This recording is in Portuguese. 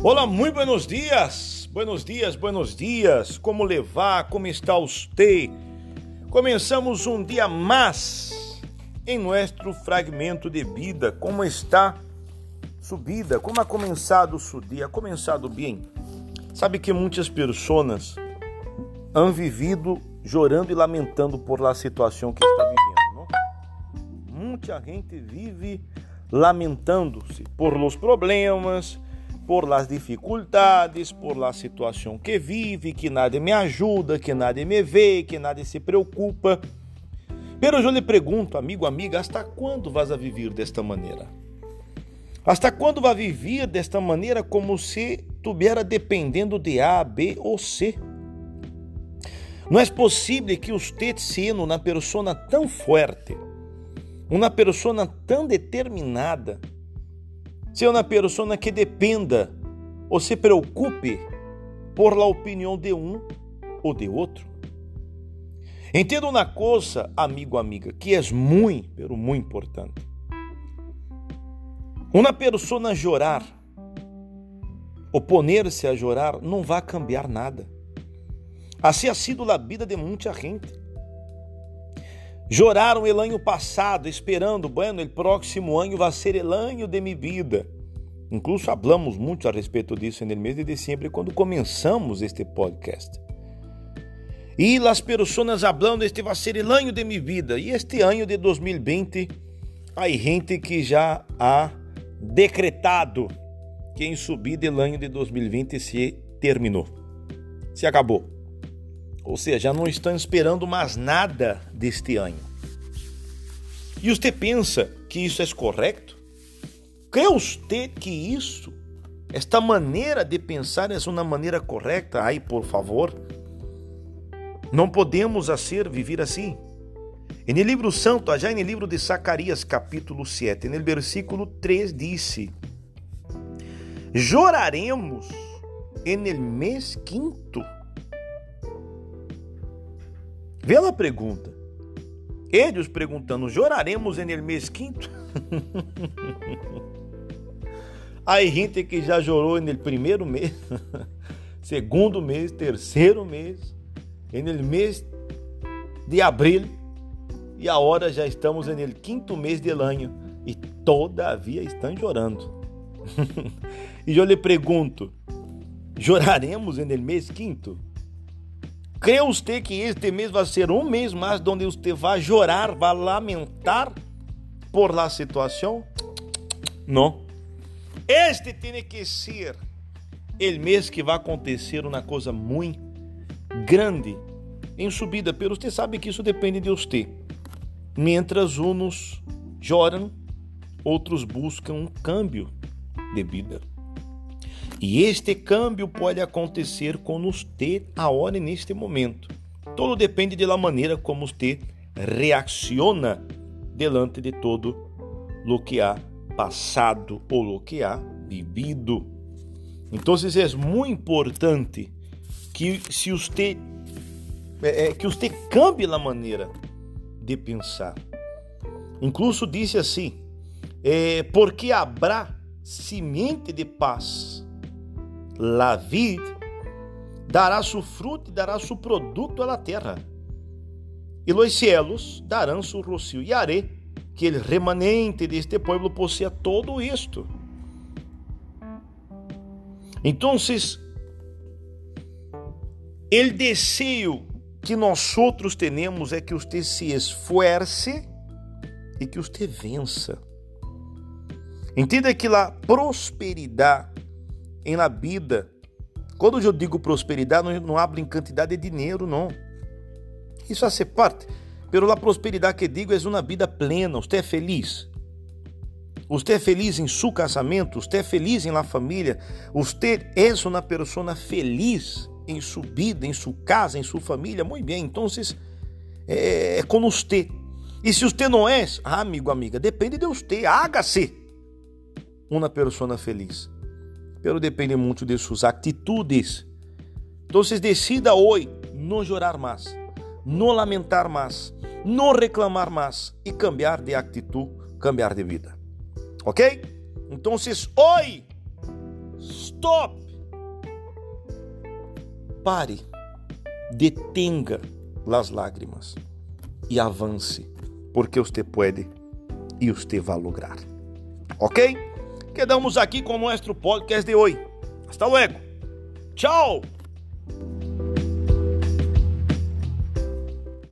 Olá, muito buenos dias, buenos dias, buenos dias. Como levar? Como está você? Começamos um dia mais em nosso fragmento de vida. Como está subida? Como ha começado o dia? Ha começado bem? Sabe que muitas pessoas han vivido chorando e lamentando por la situação que está vivendo, não? Muita gente vive lamentando-se por los problemas, por las dificuldades, por la situação que vive, que nada me ajuda, que nada me vê, que nada se preocupa. Pero eu lhe pergunto, amigo, amiga, hasta quando vas a viver desta maneira? Hasta quando vai viver desta maneira como se estiver dependendo de A, B ou C? Não é possível que você, sendo uma pessoa tão forte, uma pessoa tão determinada, seja uma pessoa que dependa ou se preocupe por la opinião de um ou de outro. Entenda uma coisa, amigo, amiga, que é muito, pero muito importante. Uma pessoa chorar, oponer-se a chorar, não vai cambiar nada. Assim ha sido a vida de muita gente. Choraram el ano passado, esperando, bueno, o próximo ano vai ser el ano de minha vida. Incluso falamos muito a respeito disso no mês de dezembro, quando começamos este podcast. E as pessoas falando, este vai ser o ano de minha vida. E este ano de 2020, há gente que já ha decretado que em subida do ano de 2020 se terminou, se acabou. Ou seja, já não estão esperando mais nada deste ano. E você pensa que isso é correto? Crê você que isso, esta maneira de pensar é uma maneira correta? Ai, por favor. Não podemos ser viver assim. E no livro santo, já no livro de Zacarias, capítulo 7, no versículo 3, disse: Choraremos en el mês quinto Vê a pergunta. Eles perguntando: choraremos em mês quinto? Aí gente que já chorou no primeiro mês, segundo mês, terceiro mês, no mês de abril, e agora já estamos no quinto mês de ano e todavia estão chorando. e eu lhe pergunto: choraremos no mês quinto? Crê você que este mês vai ser um mês mais onde você vai chorar, vai lamentar por la situação? Não. Este tem que ser o mês que vai acontecer uma coisa muito grande em subida, pero você sabe que isso depende de você. Mientras uns choram, outros buscam um câmbio de vida. E este câmbio pode acontecer com você agora neste momento. Tudo depende da maneira como você reacciona delante de todo o que há passado ou o que há vivido. Então, é muito importante que se você é, é, que você cambie a maneira de pensar. Incluso disse assim: é, porque haverá semente de paz la vid dará su fruto e dará su produto à terra. E los cielos darão su rocío e haré que el remanente deste povo possua todo isto. Então, o desejo que nós outros temos é que você se esforce e que você vença. Entenda que a prosperidade em la vida. Quando eu digo prosperidade, não, hablo em quantidade de dinheiro, não. Isso faz parte. Pero la prosperidade que digo é uma vida plena. Você é feliz? Você é feliz em seu casamento? Você é feliz em la família? Você é uma pessoa feliz em sua vida, em sua casa, em sua família? Muito bem, então é, é com você. E se você não é, ah, amigo, amiga, depende de você. Haga-se uma pessoa feliz pero depende muito de suas atitudes. Então, decida hoje não chorar mais, não lamentar mais, não reclamar mais e cambiar de atitude, cambiar de vida. Ok? Então, hoje Stop! Pare, detenga as lágrimas e avance, porque você pode e você vai lograr. Ok? Quedamos aqui com o nosso podcast de hoje. Hasta luego. Tchau!